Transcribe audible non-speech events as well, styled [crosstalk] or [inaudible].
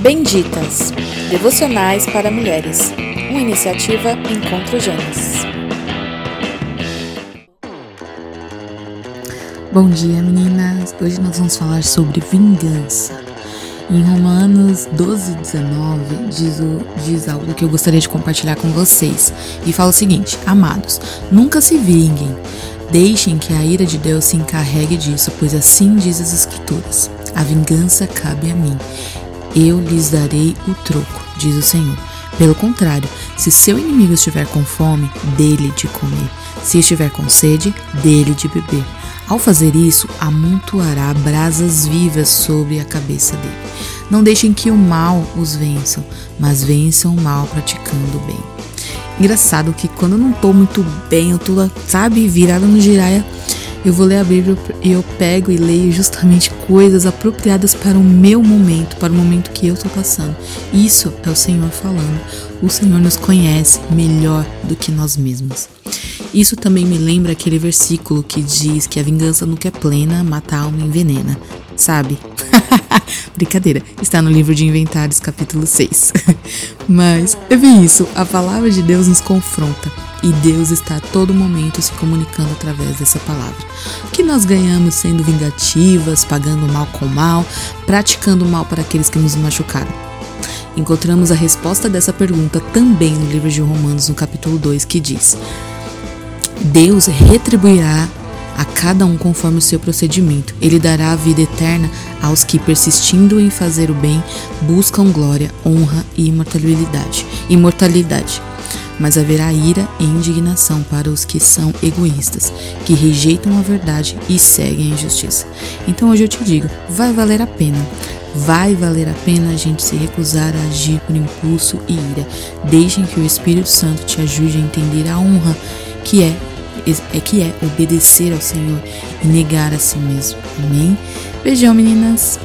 Benditas Devocionais para Mulheres, uma iniciativa Encontro Gênesis. Bom dia, meninas. Hoje nós vamos falar sobre vingança. Em Romanos 12, 19, diz, o, diz algo que eu gostaria de compartilhar com vocês. E fala o seguinte: Amados, nunca se vinguem. Deixem que a ira de Deus se encarregue disso, pois assim diz as Escrituras: A vingança cabe a mim eu lhes darei o troco, diz o Senhor. Pelo contrário, se seu inimigo estiver com fome, dele de comer. Se estiver com sede, dele de beber. Ao fazer isso, amontoará brasas vivas sobre a cabeça dele. Não deixem que o mal os vençam, mas vençam o mal praticando o bem. Engraçado que quando eu não tô muito bem, eu tô, sabe, virada no giraia, eu vou ler a Bíblia e eu pego e leio justamente coisas apropriadas para o meu momento, para o momento que eu estou passando. Isso é o Senhor falando. O Senhor nos conhece melhor do que nós mesmos. Isso também me lembra aquele versículo que diz que a vingança nunca é plena, mata a alma envenena. Sabe? [laughs] Brincadeira, está no livro de Inventários, capítulo 6. [laughs] Mas é bem isso, a palavra de Deus nos confronta e Deus está a todo momento se comunicando através dessa palavra. O que nós ganhamos sendo vingativas, pagando mal com mal, praticando mal para aqueles que nos machucaram? Encontramos a resposta dessa pergunta também no livro de Romanos, no capítulo 2, que diz: Deus retribuirá a cada um conforme o seu procedimento. Ele dará a vida eterna aos que, persistindo em fazer o bem, buscam glória, honra e imortalidade. Imortalidade mas haverá ira e indignação para os que são egoístas, que rejeitam a verdade e seguem a injustiça. Então hoje eu te digo, vai valer a pena. Vai valer a pena a gente se recusar a agir por impulso e ira. Deixem que o Espírito Santo te ajude a entender a honra que é é que é obedecer ao Senhor e negar a si mesmo. Amém? Beijão, meninas!